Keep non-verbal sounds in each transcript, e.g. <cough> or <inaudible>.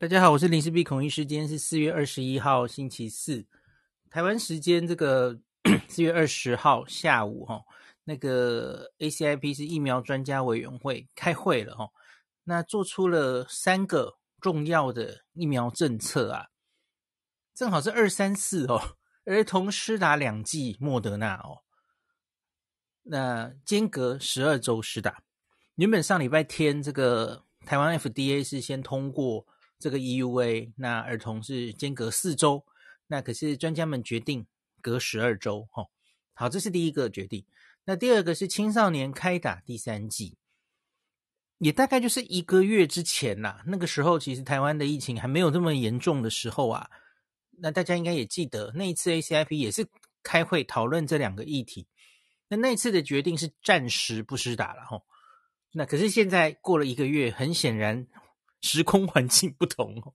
大家好，我是林氏璧孔医师。今天是四月二十一号星期四，台湾时间这个 <clears throat> 四月二十号下午哈，那个 ACIP 是疫苗专家委员会开会了哈，那做出了三个重要的疫苗政策啊，正好是二三四哦，儿童施打两剂莫德纳哦，那间隔十二周施打。原本上礼拜天，这个台湾 FDA 是先通过这个 EUA，那儿童是间隔四周，那可是专家们决定隔十二周，哈，好，这是第一个决定。那第二个是青少年开打第三剂，也大概就是一个月之前呐，那个时候其实台湾的疫情还没有这么严重的时候啊，那大家应该也记得那一次 ACIP 也是开会讨论这两个议题，那那次的决定是暂时不施打了，哈。那可是现在过了一个月，很显然时空环境不同哦。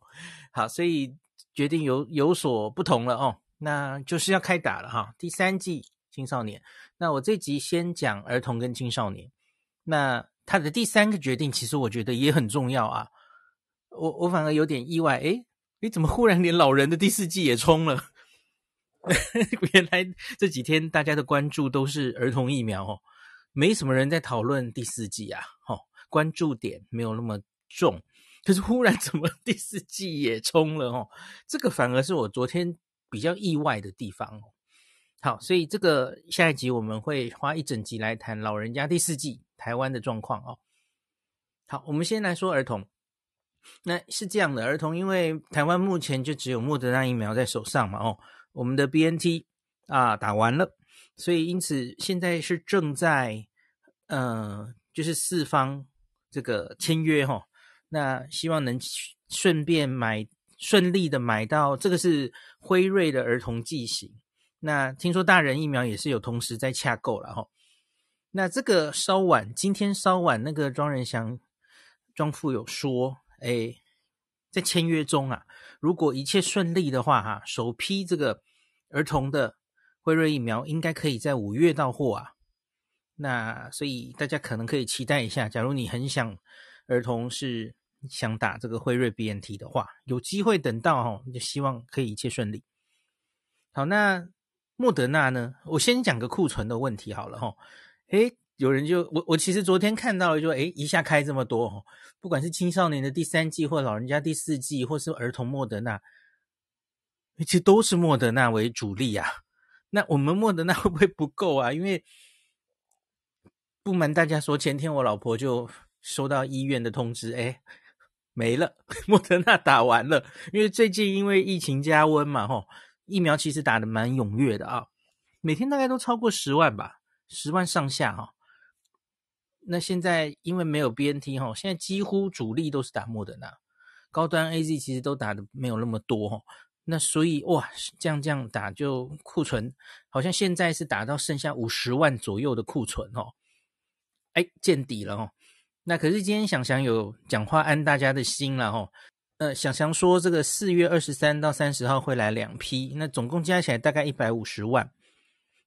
好，所以决定有有所不同了哦。那就是要开打了哈，第三季青少年。那我这集先讲儿童跟青少年。那他的第三个决定，其实我觉得也很重要啊。我我反而有点意外，诶，你怎么忽然连老人的第四季也冲了？<laughs> 原来这几天大家的关注都是儿童疫苗哦。没什么人在讨论第四季啊，哦，关注点没有那么重。可是忽然 <laughs> 怎么第四季也冲了哦？这个反而是我昨天比较意外的地方哦。好，所以这个下一集我们会花一整集来谈老人家第四季台湾的状况哦。好，我们先来说儿童。那是这样的，儿童因为台湾目前就只有莫德纳疫苗在手上嘛，哦，我们的 BNT 啊打完了。所以，因此现在是正在，呃，就是四方这个签约哈，那希望能顺便买顺利的买到这个是辉瑞的儿童剂型，那听说大人疫苗也是有同时在洽购了哈，那这个稍晚，今天稍晚那个庄人祥庄副有说，哎，在签约中啊，如果一切顺利的话哈，首批这个儿童的。辉瑞疫苗应该可以在五月到货啊，那所以大家可能可以期待一下。假如你很想儿童是想打这个辉瑞 BNT 的话，有机会等到哈，就希望可以一切顺利。好，那莫德纳呢？我先讲个库存的问题好了哈。诶，有人就我我其实昨天看到了就，就诶一下开这么多，不管是青少年的第三剂，或老人家第四剂，或是儿童莫德纳，其实都是莫德纳为主力啊。那我们莫德纳会不会不够啊？因为不瞒大家说，前天我老婆就收到医院的通知，哎，没了，<laughs> 莫德纳打完了。因为最近因为疫情加温嘛，吼，疫苗其实打得蛮踊跃的啊，每天大概都超过十万吧，十万上下哈。那现在因为没有 BNT 哈，现在几乎主力都是打莫德纳，高端 AZ 其实都打得没有那么多哈。那所以哇，这样这样打就库存，好像现在是打到剩下五十万左右的库存哦，哎，见底了哦。那可是今天想想有讲话安大家的心了哦。呃，想想说这个四月二十三到三十号会来两批，那总共加起来大概一百五十万。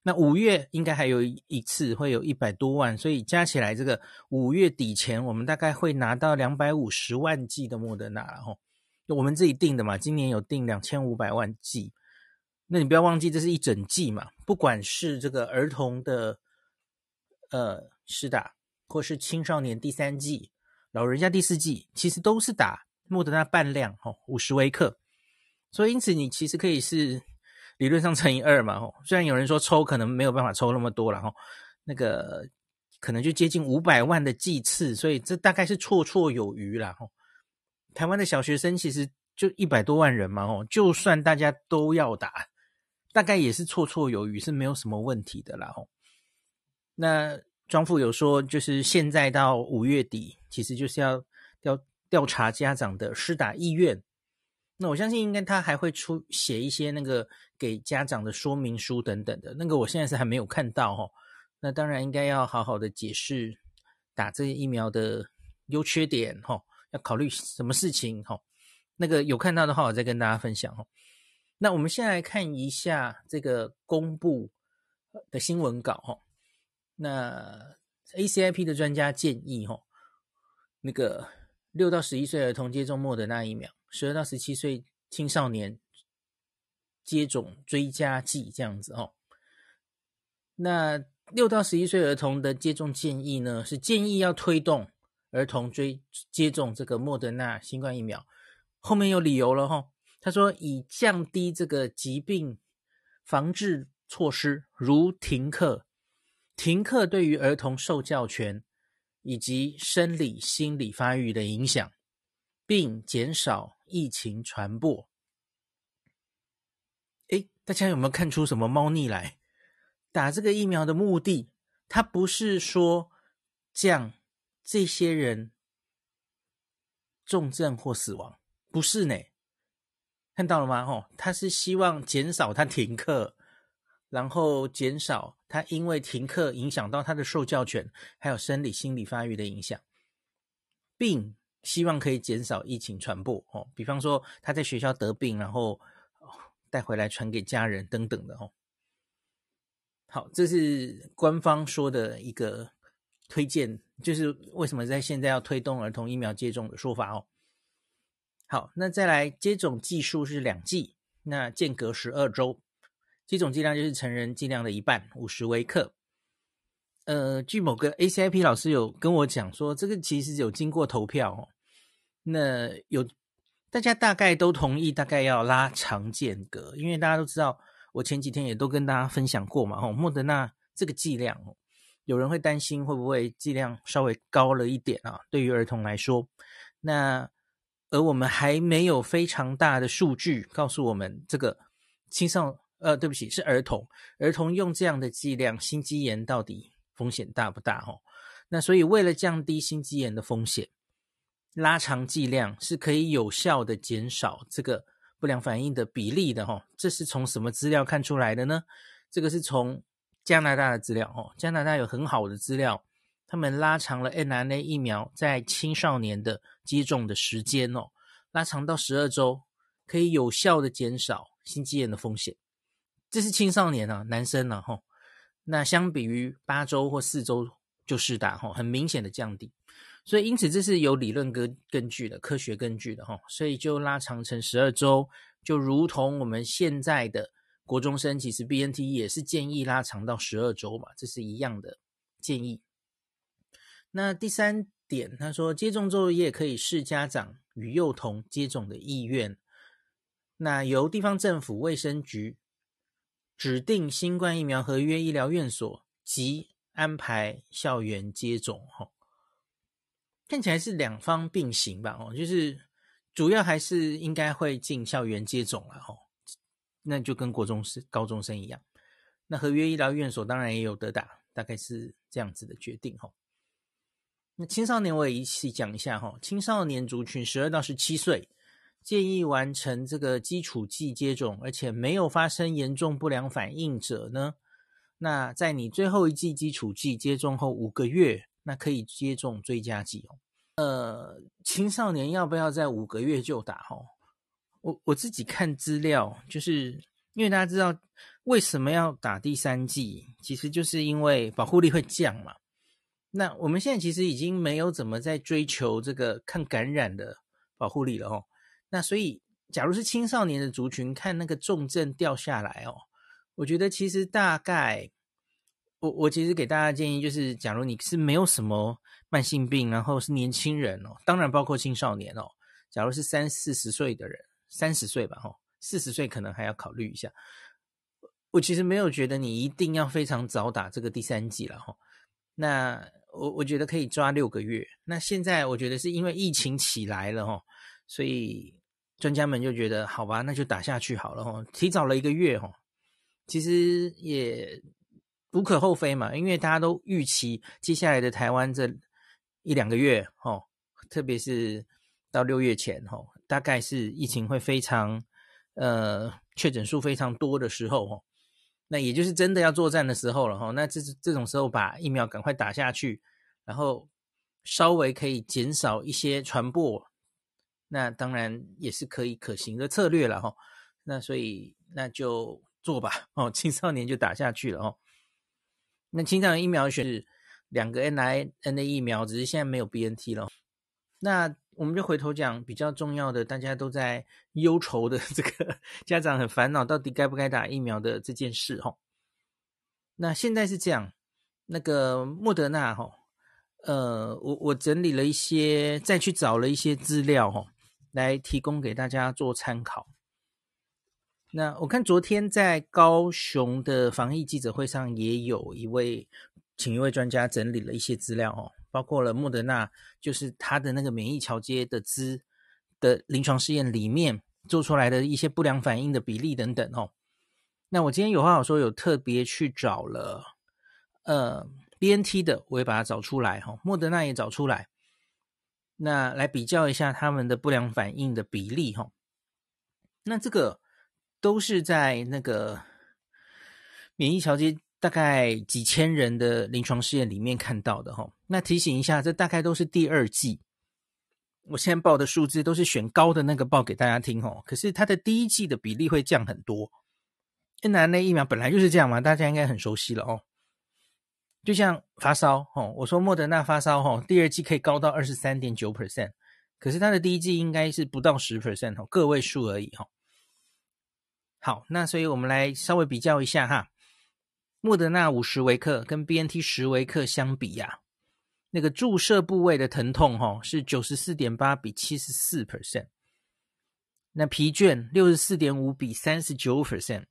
那五月应该还有一次会有一百多万，所以加起来这个五月底前，我们大概会拿到两百五十万剂的莫德纳了哦。我们自己定的嘛，今年有定两千五百万剂，那你不要忘记，这是一整剂嘛。不管是这个儿童的呃施打，或是青少年第三剂，老人家第四剂，其实都是打莫德纳半量哦，五十微克。所以因此你其实可以是理论上乘以二嘛哦。虽然有人说抽可能没有办法抽那么多了哈，那个可能就接近五百万的剂次，所以这大概是绰绰有余了哈。台湾的小学生其实就一百多万人嘛，哦，就算大家都要打，大概也是绰绰有余，是没有什么问题的啦，哦。那庄副有说，就是现在到五月底，其实就是要调调查家长的施打意愿。那我相信应该他还会出写一些那个给家长的说明书等等的，那个我现在是还没有看到哦。那当然应该要好好的解释打这些疫苗的优缺点，哦。要考虑什么事情？哈，那个有看到的话，我再跟大家分享。哈，那我们先来看一下这个公布的新闻稿。哈，那 ACIP 的专家建议，哈，那个六到十一岁儿童接种莫德纳疫苗，十二到十七岁青少年接种追加剂这样子哦。那六到十一岁儿童的接种建议呢，是建议要推动儿童追接种这个莫德纳新冠疫苗。后面有理由了哈，他说以降低这个疾病防治措施，如停课，停课对于儿童受教权以及生理心理发育的影响，并减少疫情传播。诶，大家有没有看出什么猫腻来？打这个疫苗的目的，它不是说降这些人重症或死亡，不是呢。看到了吗？吼，他是希望减少他停课，然后减少他因为停课影响到他的受教权，还有生理心理发育的影响，并希望可以减少疫情传播。哦，比方说他在学校得病，然后带回来传给家人等等的。哦，好，这是官方说的一个推荐，就是为什么在现在要推动儿童疫苗接种的说法哦。好，那再来接种技术是两剂，那间隔十二周，这种剂量就是成人剂量的一半，五十微克。呃，据某个 ACIP 老师有跟我讲说，这个其实有经过投票哦。那有大家大概都同意，大概要拉长间隔，因为大家都知道，我前几天也都跟大家分享过嘛，哦，莫德纳这个剂量，有人会担心会不会剂量稍微高了一点啊？对于儿童来说，那。而我们还没有非常大的数据告诉我们，这个青少呃，对不起，是儿童，儿童用这样的剂量，心肌炎到底风险大不大？哦，那所以为了降低心肌炎的风险，拉长剂量是可以有效的减少这个不良反应的比例的。哦，这是从什么资料看出来的呢？这个是从加拿大的资料。哦，加拿大有很好的资料。他们拉长了 mRNA 疫苗在青少年的接种的时间哦，拉长到十二周，可以有效的减少心肌炎的风险。这是青少年啊，男生啊，吼。那相比于八周或四周就施打，吼，很明显的降低。所以因此这是有理论根根据的，科学根据的，吼。所以就拉长成十二周，就如同我们现在的国中生，其实 BNT 也是建议拉长到十二周嘛，这是一样的建议。那第三点，他说接种之后也可以视家长与幼童接种的意愿，那由地方政府卫生局指定新冠疫苗合约医疗院所及安排校园接种。哈，看起来是两方并行吧？哦，就是主要还是应该会进校园接种了。哈，那就跟国中生、高中生一样。那合约医疗院所当然也有得打，大概是这样子的决定。哈。那青少年我也一起讲一下哈，青少年族群十二到十七岁，建议完成这个基础剂接种，而且没有发生严重不良反应者呢，那在你最后一剂基础剂接种后五个月，那可以接种追加剂哦。呃，青少年要不要在五个月就打？哦，我我自己看资料，就是因为大家知道为什么要打第三剂，其实就是因为保护力会降嘛。那我们现在其实已经没有怎么在追求这个抗感染的保护力了哦。那所以，假如是青少年的族群，看那个重症掉下来哦，我觉得其实大概，我我其实给大家建议就是，假如你是没有什么慢性病，然后是年轻人哦，当然包括青少年哦。假如是三四十岁的人，三十岁吧，哦，四十岁可能还要考虑一下。我其实没有觉得你一定要非常早打这个第三剂了哈。那我我觉得可以抓六个月。那现在我觉得是因为疫情起来了哈，所以专家们就觉得好吧，那就打下去好了哈，提早了一个月哈，其实也无可厚非嘛，因为大家都预期接下来的台湾这一两个月哈，特别是到六月前哈，大概是疫情会非常呃确诊数非常多的时候哈。那也就是真的要作战的时候了哈，那这这种时候把疫苗赶快打下去，然后稍微可以减少一些传播，那当然也是可以可行的策略了哈。那所以那就做吧哦，青少年就打下去了哦。那青少年疫苗选是两个 n i n a 疫苗，只是现在没有 BNT 了。那我们就回头讲比较重要的，大家都在忧愁的这个家长很烦恼，到底该不该打疫苗的这件事哈。那现在是这样，那个莫德纳哈，呃，我我整理了一些，再去找了一些资料哈，来提供给大家做参考。那我看昨天在高雄的防疫记者会上，也有一位请一位专家整理了一些资料哦，包括了莫德纳，就是他的那个免疫桥接的资的临床试验里面做出来的一些不良反应的比例等等哦。那我今天有话好说，有特别去找了呃 BNT 的，我也把它找出来哈，莫德纳也找出来，那来比较一下他们的不良反应的比例哈。那这个。都是在那个免疫调节大概几千人的临床试验里面看到的哈。那提醒一下，这大概都是第二季。我现在报的数字都是选高的那个报给大家听哦。可是它的第一季的比例会降很多。mRNA 疫苗本来就是这样嘛，大家应该很熟悉了哦。就像发烧哦，我说莫德纳发烧哦，第二季可以高到二十三点九 percent，可是它的第一季应该是不到十 percent 哦，个位数而已哈。好，那所以我们来稍微比较一下哈，莫德纳五十微克跟 BNT 十微克相比呀，那个注射部位的疼痛哈是九十四点八比七十四 percent，那疲倦六十四点五比三十九 percent，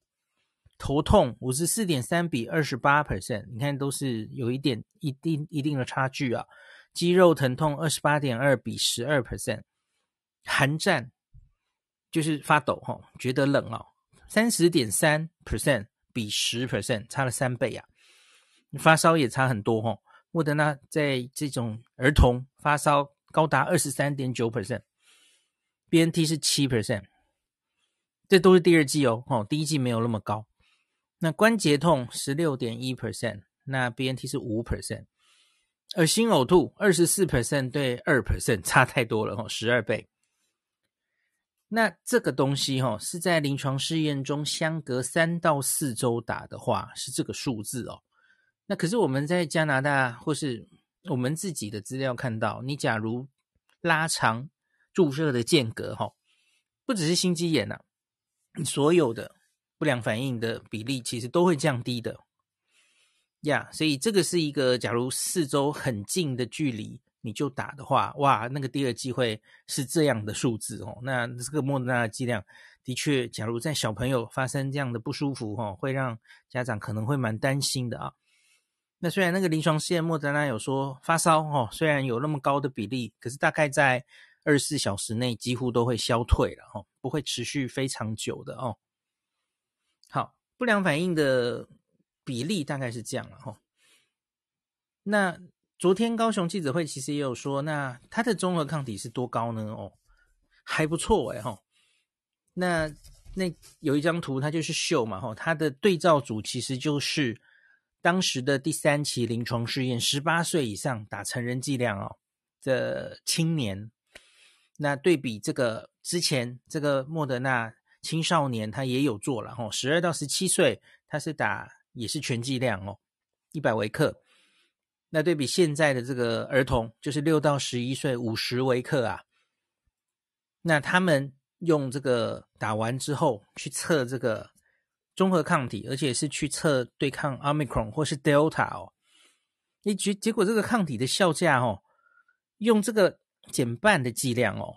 头痛五十四点三比二十八 percent，你看都是有一点一定一定的差距啊，肌肉疼痛二十八点二比十二 percent，寒战就是发抖哈，觉得冷哦。三十点三 percent 比十 percent 差了三倍呀、啊，发烧也差很多哦。莫德纳在这种儿童发烧高达二十三点九 percent，BNT 是七 percent，这都是第二季哦，哦，第一季没有那么高。那关节痛十六点一 percent，那 BNT 是五 percent，恶心呕吐二十四 percent 对二 percent 差太多了哦，十二倍。那这个东西哈、哦、是在临床试验中相隔三到四周打的话是这个数字哦。那可是我们在加拿大或是我们自己的资料看到，你假如拉长注射的间隔哈、哦，不只是心肌炎呐、啊，所有的不良反应的比例其实都会降低的呀。所以这个是一个假如四周很近的距离。你就打的话，哇，那个第二剂会是这样的数字哦。那这个莫德纳的剂量的确，假如在小朋友发生这样的不舒服哦，会让家长可能会蛮担心的啊。那虽然那个临床试验莫德纳有说发烧哦，虽然有那么高的比例，可是大概在二十四小时内几乎都会消退了哦，不会持续非常久的哦。不良反应的比例大概是这样了哈。那。昨天高雄记者会其实也有说，那它的综合抗体是多高呢？哦，还不错哎哈。那那有一张图，它就是秀嘛哈，它的对照组其实就是当时的第三期临床试验，十八岁以上打成人剂量哦的青年，那对比这个之前这个莫德纳青少年，他也有做了哈，十二到十七岁他是打也是全剂量哦，一百微克。那对比现在的这个儿童，就是六到十一岁五十微克啊，那他们用这个打完之后去测这个中和抗体，而且是去测对抗 Omicron 或是 Delta 哦，你结结果这个抗体的效价哦，用这个减半的剂量哦，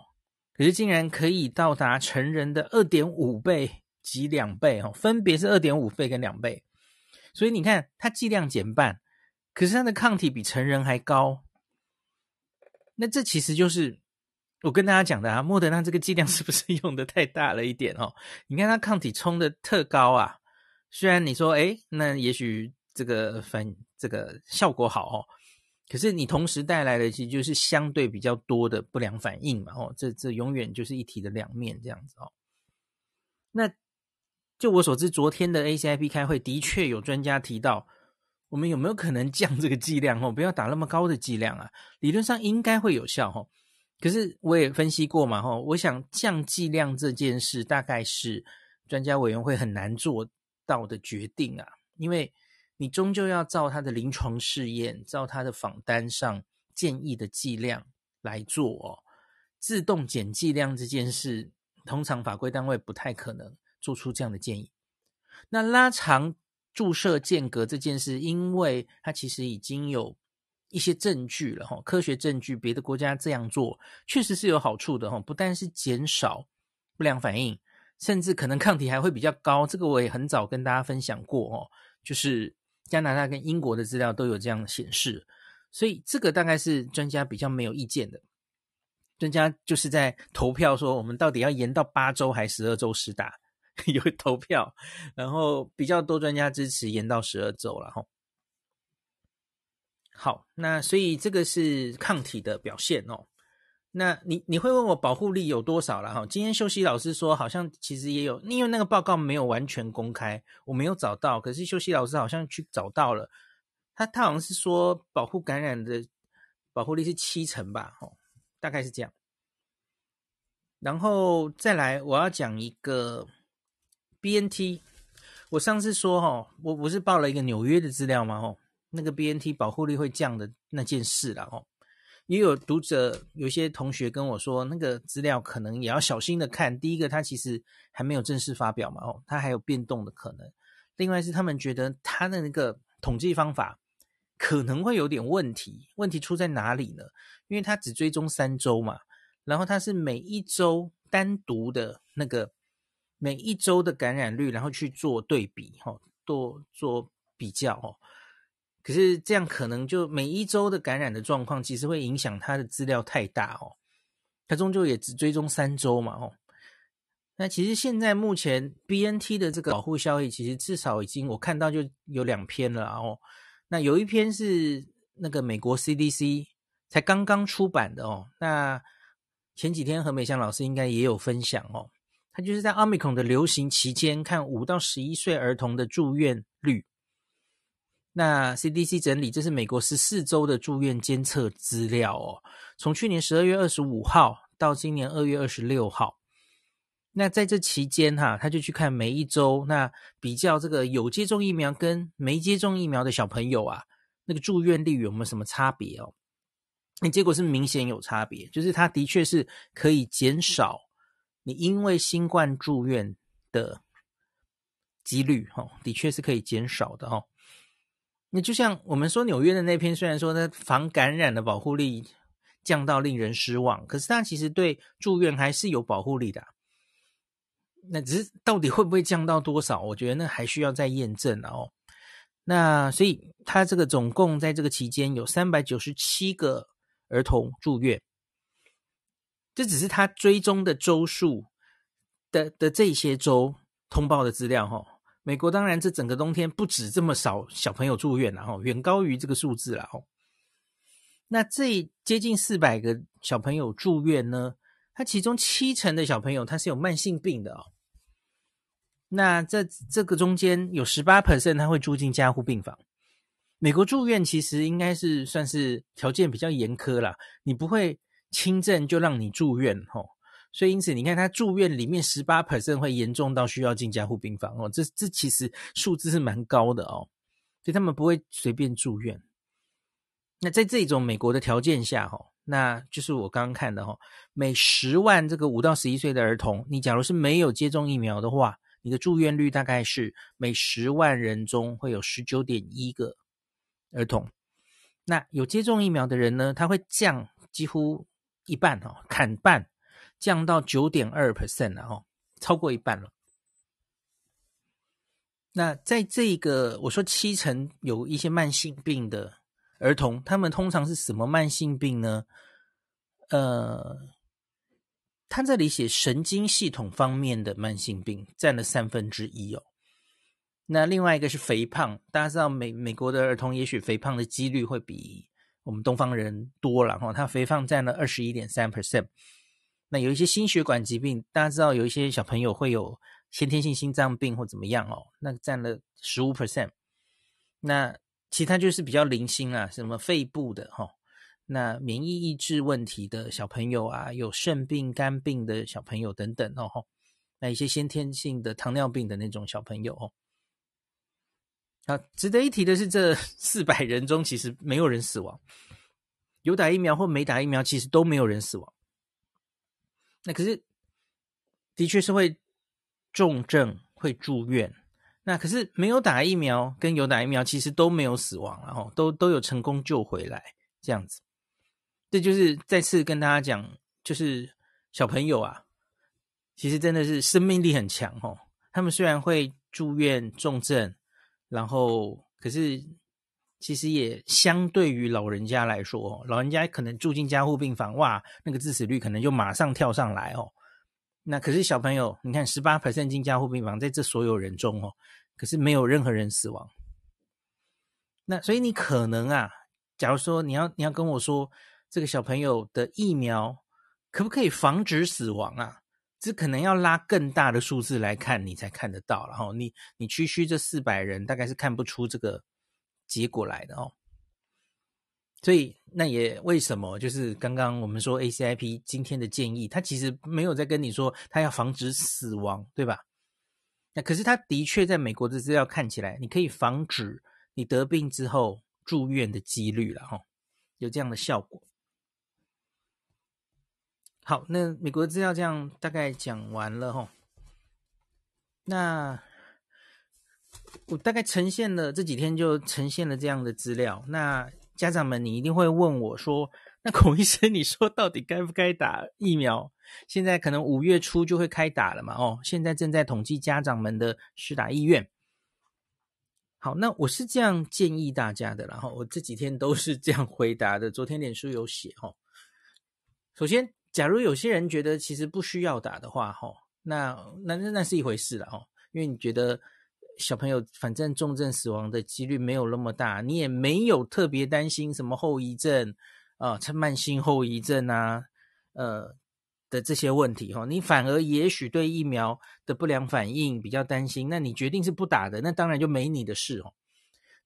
可是竟然可以到达成人的二点五倍及两倍哦，分别是二点五倍跟两倍，所以你看它剂量减半。可是它的抗体比成人还高，那这其实就是我跟大家讲的啊，莫德纳这个剂量是不是 <laughs> 用的太大了一点哦？你看它抗体冲的特高啊，虽然你说诶，那也许这个反这个效果好哦，可是你同时带来的其实就是相对比较多的不良反应嘛哦，这这永远就是一体的两面这样子哦。那就我所知，昨天的 ACIP 开会的确有专家提到。我们有没有可能降这个剂量哦？不要打那么高的剂量啊！理论上应该会有效哦。可是我也分析过嘛哈，我想降剂量这件事大概是专家委员会很难做到的决定啊，因为你终究要照他的临床试验，照他的访单上建议的剂量来做哦。自动减剂量这件事，通常法规单位不太可能做出这样的建议。那拉长注射间隔这件事，因为它其实已经有一些证据了哈，科学证据，别的国家这样做确实是有好处的哈，不但是减少不良反应，甚至可能抗体还会比较高。这个我也很早跟大家分享过哦，就是加拿大跟英国的资料都有这样显示，所以这个大概是专家比较没有意见的。专家就是在投票说，我们到底要延到八周还是十二周施打？<laughs> 有投票，然后比较多专家支持延到十二周了哈。好，那所以这个是抗体的表现哦。那你你会问我保护力有多少了哈？今天秀熙老师说好像其实也有，因为那个报告没有完全公开，我没有找到。可是秀熙老师好像去找到了，他他好像是说保护感染的保护力是七成吧？哦。大概是这样，然后再来，我要讲一个 BNT。我上次说哈，我不是报了一个纽约的资料吗？哦，那个 BNT 保护力会降的那件事了哦。也有读者，有些同学跟我说，那个资料可能也要小心的看。第一个，它其实还没有正式发表嘛，哦，它还有变动的可能。另外是他们觉得它的那个统计方法可能会有点问题，问题出在哪里呢？因为它只追踪三周嘛，然后它是每一周单独的那个每一周的感染率，然后去做对比，哈，做做比较，哦。可是这样可能就每一周的感染的状况，其实会影响它的资料太大，哦。它终究也只追踪三周嘛，哦。那其实现在目前 BNT 的这个保护效益，其实至少已经我看到就有两篇了，哦。那有一篇是那个美国 CDC。才刚刚出版的哦，那前几天何美香老师应该也有分享哦，他就是在奥密克戎的流行期间看五到十一岁儿童的住院率。那 CDC 整理，这是美国十四周的住院监测资料哦，从去年十二月二十五号到今年二月二十六号。那在这期间哈，他就去看每一周，那比较这个有接种疫苗跟没接种疫苗的小朋友啊，那个住院率有没有什么差别哦？那结果是明显有差别，就是它的确是可以减少你因为新冠住院的几率，哈，的确是可以减少的，哈。那就像我们说纽约的那篇，虽然说它防感染的保护力降到令人失望，可是它其实对住院还是有保护力的。那只是到底会不会降到多少？我觉得那还需要再验证哦。那所以它这个总共在这个期间有三百九十七个。儿童住院，这只是他追踪的周数的的这些周通报的资料哈。美国当然这整个冬天不止这么少小朋友住院了哈，远高于这个数字了哈。那这接近四百个小朋友住院呢，他其中七成的小朋友他是有慢性病的哦。那这这个中间有十八 percent 他会住进加护病房。美国住院其实应该是算是条件比较严苛啦，你不会轻症就让你住院吼，所以因此你看他住院里面十八 percent 会严重到需要进加护病房哦，这这其实数字是蛮高的哦，所以他们不会随便住院。那在这种美国的条件下哈，那就是我刚刚看的吼，每十万这个五到十一岁的儿童，你假如是没有接种疫苗的话，你的住院率大概是每十万人中会有十九点一个。儿童，那有接种疫苗的人呢？他会降几乎一半哦，砍半，降到九点二 percent 了哦，超过一半了。那在这个我说七成有一些慢性病的儿童，他们通常是什么慢性病呢？呃，他这里写神经系统方面的慢性病占了三分之一哦。那另外一个是肥胖，大家知道美美国的儿童也许肥胖的几率会比我们东方人多了哈，他肥胖占了二十一点三 percent。那有一些心血管疾病，大家知道有一些小朋友会有先天性心脏病或怎么样哦，那占了十五 percent。那其他就是比较零星啊，什么肺部的哈，那免疫抑制问题的小朋友啊，有肾病、肝病的小朋友等等哦，那一些先天性的糖尿病的那种小朋友哦。啊，值得一提的是，这 <laughs> 四百人中其实没有人死亡，有打疫苗或没打疫苗，其实都没有人死亡。那可是的确是会重症，会住院。那可是没有打疫苗跟有打疫苗，其实都没有死亡，然后都都有成功救回来，这样子。这就是再次跟大家讲，就是小朋友啊，其实真的是生命力很强哦。他们虽然会住院重症，然后可是其实也相对于老人家来说，老人家可能住进加护病房，哇，那个致死率可能就马上跳上来哦。那可是小朋友，你看十八 percent 进加护病房，在这所有人中哦，可是没有任何人死亡。那所以你可能啊，假如说你要你要跟我说，这个小朋友的疫苗可不可以防止死亡啊？这可能要拉更大的数字来看，你才看得到。然后你你区区这四百人，大概是看不出这个结果来的哦。所以，那也为什么？就是刚刚我们说 ACIP 今天的建议，他其实没有在跟你说他要防止死亡，对吧？那可是他的确在美国的资料看起来，你可以防止你得病之后住院的几率了，哈，有这样的效果。好，那美国的资料这样大概讲完了，哈。那我大概呈现了这几天就呈现了这样的资料，那。家长们，你一定会问我说：“那孔医生，你说到底该不该打疫苗？现在可能五月初就会开打了嘛？哦，现在正在统计家长们的施打意愿。好，那我是这样建议大家的，然后我这几天都是这样回答的。昨天脸书有写哦。首先，假如有些人觉得其实不需要打的话，哈，那那那那是一回事了哈，因为你觉得。小朋友，反正重症死亡的几率没有那么大，你也没有特别担心什么后遗症啊，呃、慢性后遗症啊，呃的这些问题哈，你反而也许对疫苗的不良反应比较担心，那你决定是不打的，那当然就没你的事哦。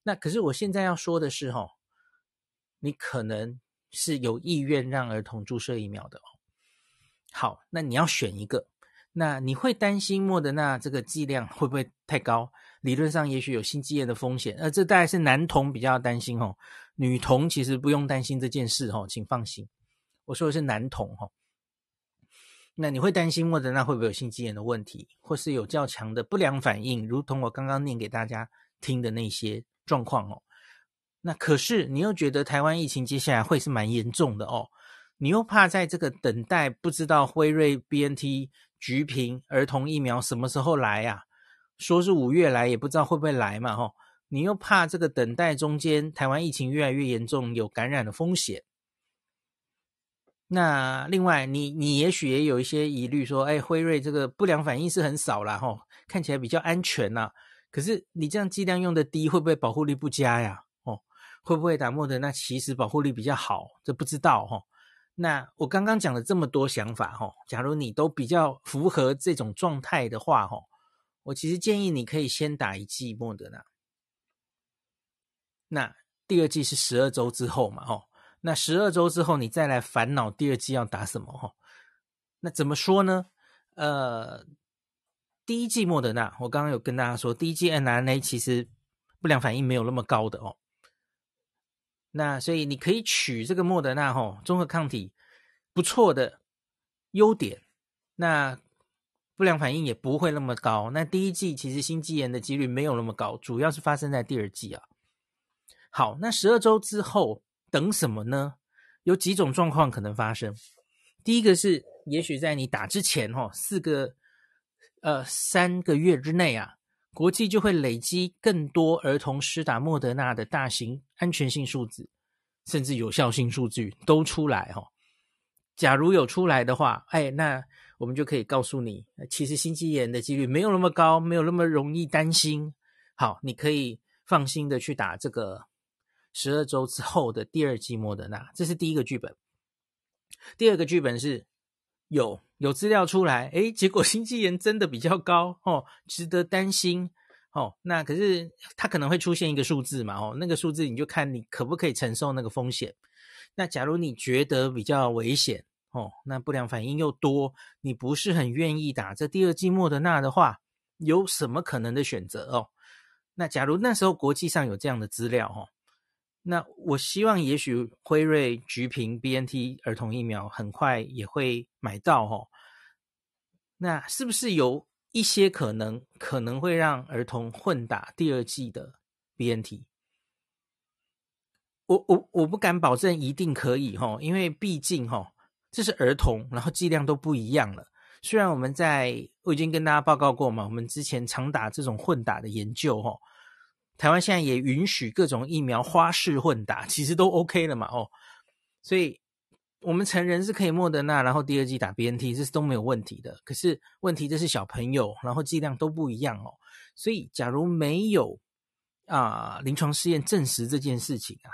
那可是我现在要说的是哈，你可能是有意愿让儿童注射疫苗的哦。好，那你要选一个。那你会担心莫德纳这个剂量会不会太高？理论上也许有心肌炎的风险，呃，这大概是男童比较担心哦，女童其实不用担心这件事哦，请放心。我说的是男童哈。那你会担心莫德纳会不会有心肌炎的问题，或是有较强的不良反应，如同我刚刚念给大家听的那些状况哦？那可是你又觉得台湾疫情接下来会是蛮严重的哦？你又怕在这个等待，不知道辉瑞 BNT 橘平儿童疫苗什么时候来呀？说是五月来，也不知道会不会来嘛？吼，你又怕这个等待中间，台湾疫情越来越严重，有感染的风险。那另外，你你也许也有一些疑虑，说，哎，辉瑞这个不良反应是很少啦，吼，看起来比较安全呐。可是你这样剂量用的低，会不会保护力不佳呀？哦，会不会打莫德那其实保护力比较好？这不知道哈。那我刚刚讲了这么多想法哈，假如你都比较符合这种状态的话哈，我其实建议你可以先打一剂莫德纳。那第二剂是十二周之后嘛哈，那十二周之后你再来烦恼第二剂要打什么哈？那怎么说呢？呃，第一剂莫德纳，我刚刚有跟大家说，第一剂 mRNA 其实不良反应没有那么高的哦。那所以你可以取这个莫德纳吼，综合抗体不错的优点，那不良反应也不会那么高。那第一剂其实心肌炎的几率没有那么高，主要是发生在第二季啊。好，那十二周之后等什么呢？有几种状况可能发生。第一个是，也许在你打之前吼，四个呃三个月之内啊。国际就会累积更多儿童施打莫德纳的大型安全性数字，甚至有效性数据都出来哈。假如有出来的话，哎，那我们就可以告诉你，其实心肌炎的几率没有那么高，没有那么容易担心。好，你可以放心的去打这个十二周之后的第二剂莫德纳，这是第一个剧本。第二个剧本是有。有资料出来，诶，结果心肌炎真的比较高哦，值得担心哦。那可是它可能会出现一个数字嘛，哦，那个数字你就看你可不可以承受那个风险。那假如你觉得比较危险哦，那不良反应又多，你不是很愿意打这第二剂莫德纳的话，有什么可能的选择哦？那假如那时候国际上有这样的资料哦。那我希望，也许辉瑞、橘皮、BNT 儿童疫苗很快也会买到哦。那是不是有一些可能可能会让儿童混打第二剂的 BNT？我我我不敢保证一定可以哈，因为毕竟哈这是儿童，然后剂量都不一样了。虽然我们在我已经跟大家报告过嘛，我们之前常打这种混打的研究哈，台湾现在也允许各种疫苗花式混打，其实都 OK 了嘛哦，所以我们成人是可以莫德纳，然后第二剂打 BNT，这是都没有问题的。可是问题这是小朋友，然后剂量都不一样哦，所以假如没有啊临床试验证实这件事情啊。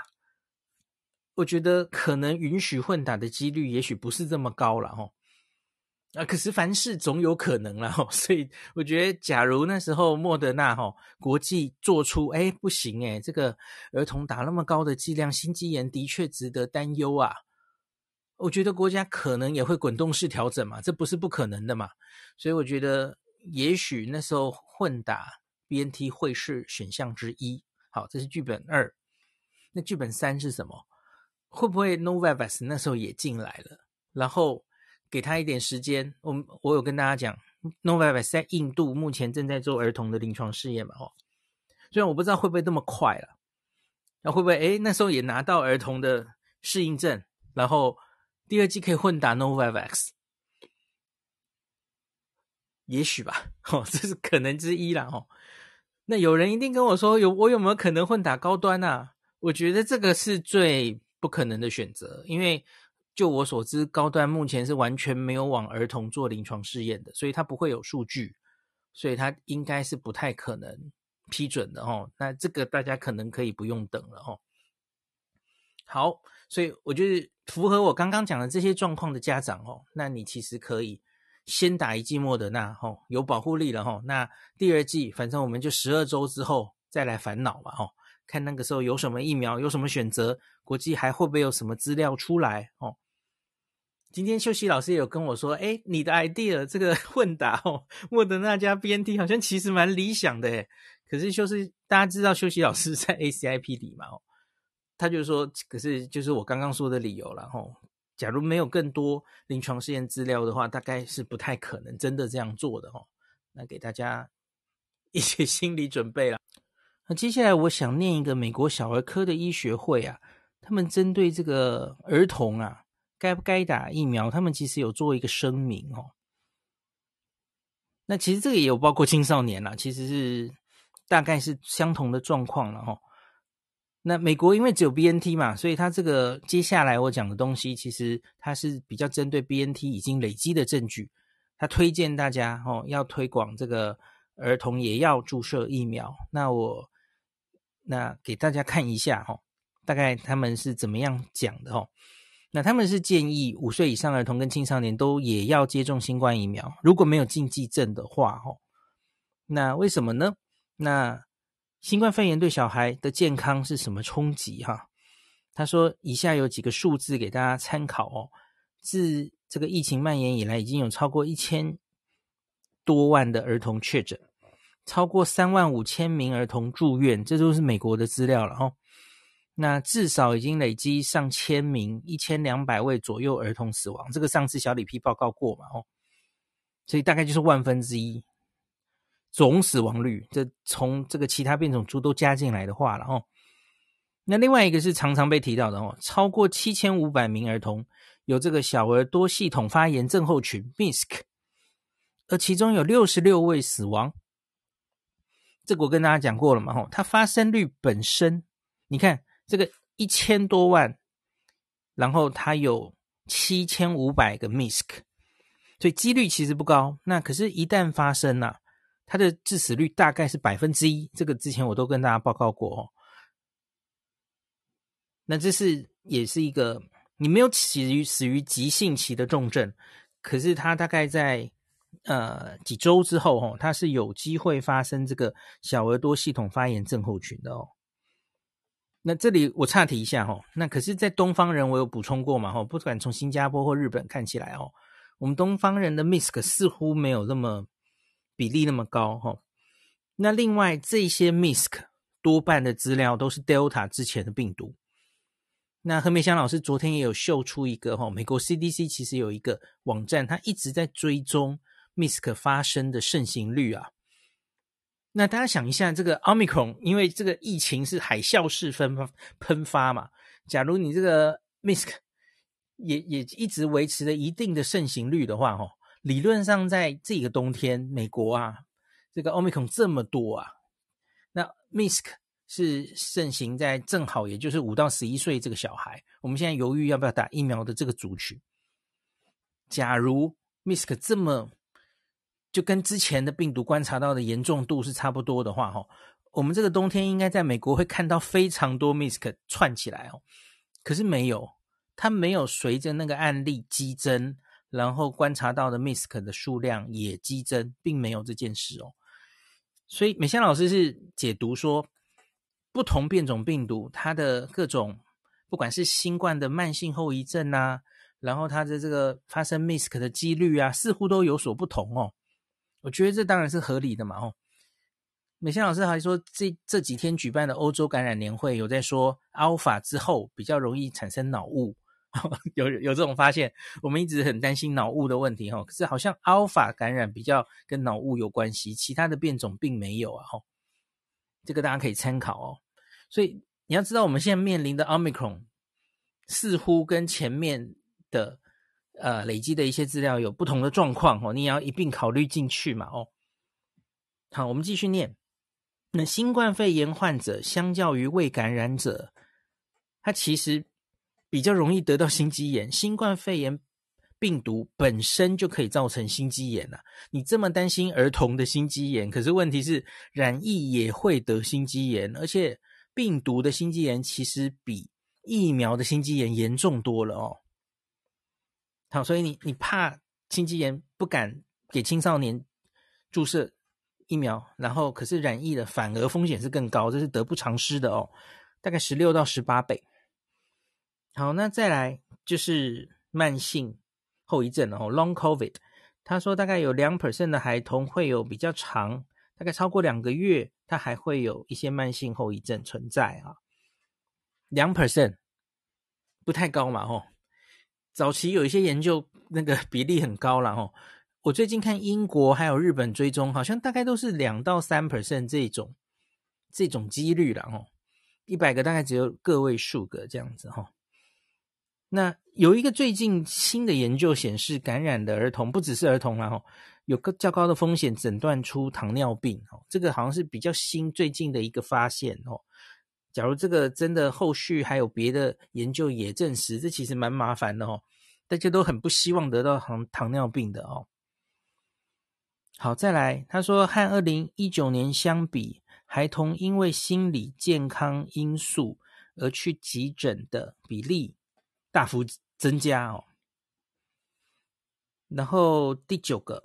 我觉得可能允许混打的几率也许不是这么高了哈，啊，可是凡事总有可能了哈，<laughs> 所以我觉得，假如那时候莫德纳哈国际做出哎不行哎，这个儿童打那么高的剂量，心肌炎的确值得担忧啊，我觉得国家可能也会滚动式调整嘛，这不是不可能的嘛，所以我觉得也许那时候混打 BNT 会是选项之一。好，这是剧本二，那剧本三是什么？会不会 Novavax 那时候也进来了，然后给他一点时间？我我有跟大家讲，Novavax 在印度目前正在做儿童的临床试验嘛，哦，虽然我不知道会不会那么快了，那会不会诶那时候也拿到儿童的适应症，然后第二季可以混打 Novavax，也许吧，<laughs> 哦，这是可能之一啦，哦，那有人一定跟我说，有我有没有可能混打高端啊？我觉得这个是最。不可能的选择，因为就我所知，高端目前是完全没有往儿童做临床试验的，所以它不会有数据，所以它应该是不太可能批准的哦。那这个大家可能可以不用等了哦。好，所以我觉得符合我刚刚讲的这些状况的家长哦，那你其实可以先打一剂莫德纳哦，有保护力了哦。那第二剂，反正我们就十二周之后再来烦恼嘛哦。看那个时候有什么疫苗，有什么选择，国际还会不会有什么资料出来哦？今天秀熙老师也有跟我说，哎，你的 idea 这个 <laughs> 混打哦，莫德纳加 BNT 好像其实蛮理想的。可是就是大家知道秀熙老师 <laughs> 在 ACIP 里嘛哦，他就说，可是就是我刚刚说的理由了哦。假如没有更多临床试验资料的话，大概是不太可能真的这样做的哦。那给大家一些心理准备了。那接下来我想念一个美国小儿科的医学会啊，他们针对这个儿童啊，该不该打疫苗，他们其实有做一个声明哦。那其实这个也有包括青少年啦，其实是大概是相同的状况了哈。那美国因为只有 BNT 嘛，所以它这个接下来我讲的东西，其实它是比较针对 BNT 已经累积的证据，他推荐大家哦要推广这个儿童也要注射疫苗。那我。那给大家看一下哈，大概他们是怎么样讲的哈。那他们是建议五岁以上儿童跟青少年都也要接种新冠疫苗，如果没有禁忌症的话哈。那为什么呢？那新冠肺炎对小孩的健康是什么冲击哈？他说以下有几个数字给大家参考哦。自这个疫情蔓延以来，已经有超过一千多万的儿童确诊。超过三万五千名儿童住院，这都是美国的资料了哦。那至少已经累积上千名，一千两百位左右儿童死亡，这个上次小李批报告过嘛哦。所以大概就是万分之一总死亡率，这从这个其他变种株都加进来的话了哦。那另外一个是常常被提到的哦，超过七千五百名儿童有这个小儿多系统发炎症候群 （MIS-C），而其中有六十六位死亡。这个我跟大家讲过了嘛，吼，它发生率本身，你看这个一千多万，然后它有七千五百个 MIS-C，所以几率其实不高。那可是，一旦发生了、它的致死率大概是百分之一。这个之前我都跟大家报告过哦。那这是也是一个你没有死于死于急性期的重症，可是它大概在。呃，几周之后，哦，它是有机会发生这个小儿多系统发炎症候群的哦。那这里我岔题一下，哦，那可是，在东方人我有补充过嘛，哦，不管从新加坡或日本看起来，哦，我们东方人的 MIS-C 似乎没有那么比例那么高，哦。那另外这些 MIS-C 多半的资料都是 Delta 之前的病毒。那何美香老师昨天也有秀出一个，哈，美国 CDC 其实有一个网站，它一直在追踪。MIS-C 发生的盛行率啊。那大家想一下，这个 Omicron 因为这个疫情是海啸式分喷发嘛，假如你这个 MIS-C 也也一直维持着一定的盛行率的话，哦，理论上在这个冬天，美国啊，这个 Omicron 这么多啊，那 MIS-C 是盛行在正好也就是五到十一岁这个小孩，我们现在犹豫要不要打疫苗的这个族群。假如 MIS-C 这么就跟之前的病毒观察到的严重度是差不多的话，哈，我们这个冬天应该在美国会看到非常多 MIS-C 串起来哦。可是没有，它没有随着那个案例激增，然后观察到的 MIS-C 的数量也激增，并没有这件事哦。所以美香老师是解读说，不同变种病毒它的各种，不管是新冠的慢性后遗症啊。然后它的这个发生 MIS-C 的几率啊，似乎都有所不同哦。我觉得这当然是合理的嘛哦。美香老师还说，这这几天举办的欧洲感染年会有在说，Alpha 之后比较容易产生脑雾，<laughs> 有有这种发现。我们一直很担心脑雾的问题哈，可是好像 Alpha 感染比较跟脑雾有关系，其他的变种并没有啊哈。这个大家可以参考哦。所以你要知道，我们现在面临的 Omicron 似乎跟前面。的呃累积的一些资料有不同的状况哦，你也要一并考虑进去嘛哦。好，我们继续念。那新冠肺炎患者相较于未感染者，他其实比较容易得到心肌炎。新冠肺炎病毒本身就可以造成心肌炎了。你这么担心儿童的心肌炎，可是问题是染疫也会得心肌炎，而且病毒的心肌炎其实比疫苗的心肌炎严重多了哦。好，所以你你怕心肌炎，不敢给青少年注射疫苗，然后可是染疫了，反而风险是更高，这是得不偿失的哦，大概十六到十八倍。好，那再来就是慢性后遗症哦，Long COVID，他说大概有两 percent 的孩童会有比较长，大概超过两个月，他还会有一些慢性后遗症存在啊，两 percent 不太高嘛，吼。早期有一些研究，那个 <laughs> 比例很高了哈。我最近看英国还有日本追踪，好像大概都是两到三 percent 这种这种几率了哈。一百个大概只有个位数个这样子哈。那有一个最近新的研究显示，感染的儿童不只是儿童了哈，有个较高的风险诊断出糖尿病哦。这个好像是比较新最近的一个发现哦。假如这个真的后续还有别的研究也证实，这其实蛮麻烦的哦。大家都很不希望得到糖糖尿病的哦。好，再来，他说和二零一九年相比，孩童因为心理健康因素而去急诊的比例大幅增加哦。然后第九个，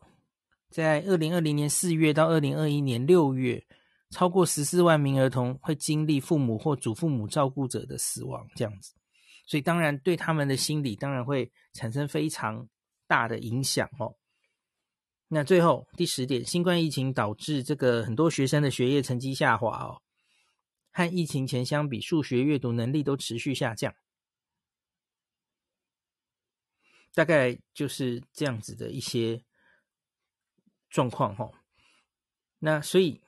在二零二零年四月到二零二一年六月。超过十四万名儿童会经历父母或祖父母照顾者的死亡，这样子，所以当然对他们的心理当然会产生非常大的影响哦。那最后第十点，新冠疫情导致这个很多学生的学业成绩下滑哦，和疫情前相比，数学、阅读能力都持续下降，大概就是这样子的一些状况哈。那所以。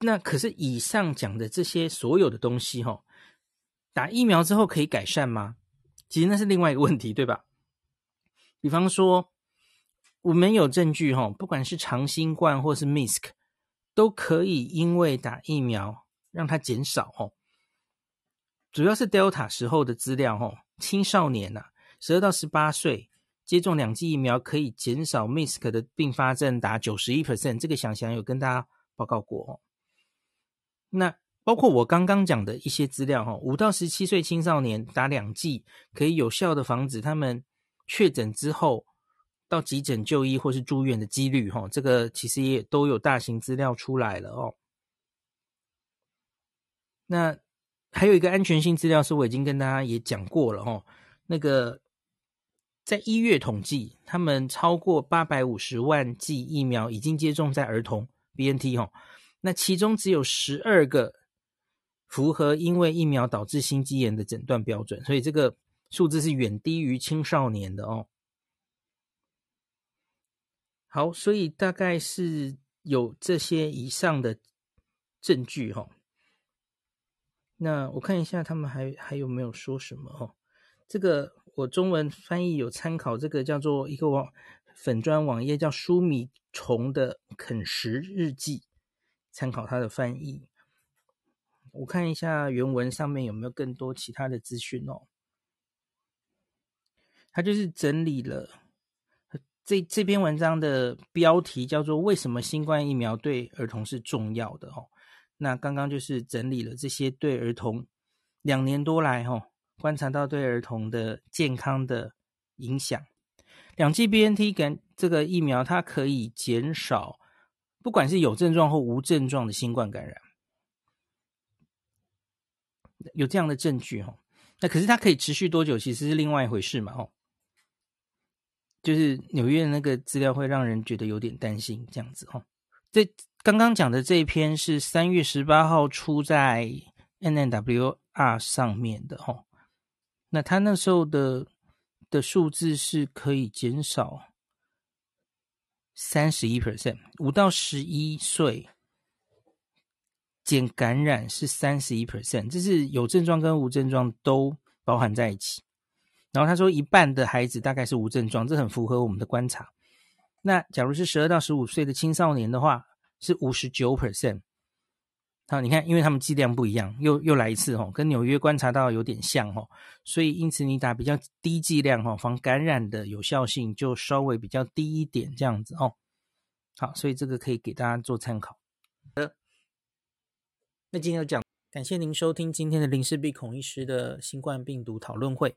那可是以上讲的这些所有的东西，哈，打疫苗之后可以改善吗？其实那是另外一个问题，对吧？比方说，我们有证据，哈，不管是长新冠或是 MIS-C，都可以因为打疫苗让它减少，哈。主要是 Delta 时候的资料，哈，青少年呐，十二到十八岁接种两剂疫苗可以减少 MIS-C 的并发症达九十一 percent，这个想想有跟大家报告过，哦。那包括我刚刚讲的一些资料哈，五到十七岁青少年打两剂可以有效的防止他们确诊之后到急诊就医或是住院的几率哈，这个其实也都有大型资料出来了哦。那还有一个安全性资料是我已经跟大家也讲过了哈，那个在一月统计，他们超过八百五十万剂疫苗已经接种在儿童 BNT 哈。那其中只有十二个符合因为疫苗导致心肌炎的诊断标准，所以这个数字是远低于青少年的哦。好，所以大概是有这些以上的证据哈。那我看一下他们还还有没有说什么哦？这个我中文翻译有参考这个叫做一个网粉砖网页叫舒米虫的啃食日记，参考他的翻译。我看一下原文上面有没有更多其他的资讯哦。他就是整理了这这篇文章的标题叫做“为什么新冠疫苗对儿童是重要的”哦。那刚刚就是整理了这些对儿童两年多来哦观察到对儿童的健康的影响。两剂 BNT 感这个疫苗它可以减少不管是有症状或无症状的新冠感染。有这样的证据哈，那可是它可以持续多久，其实是另外一回事嘛哈。就是纽约的那个资料会让人觉得有点担心这样子哈。这刚刚讲的这一篇是三月十八号出在 NNWR 上面的哈。那他那时候的的数字是可以减少三十一 percent，五到十一岁。减感染是三十一 percent，这是有症状跟无症状都包含在一起。然后他说，一半的孩子大概是无症状，这很符合我们的观察。那假如是十二到十五岁的青少年的话，是五十九 percent。好，你看，因为他们剂量不一样，又又来一次哦，跟纽约观察到有点像哦，所以因此你打比较低剂量哦，防感染的有效性就稍微比较低一点，这样子哦。好，所以这个可以给大家做参考。那今天就讲，感谢您收听今天的林氏璧孔医师的新冠病毒讨论会。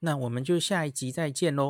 那我们就下一集再见喽。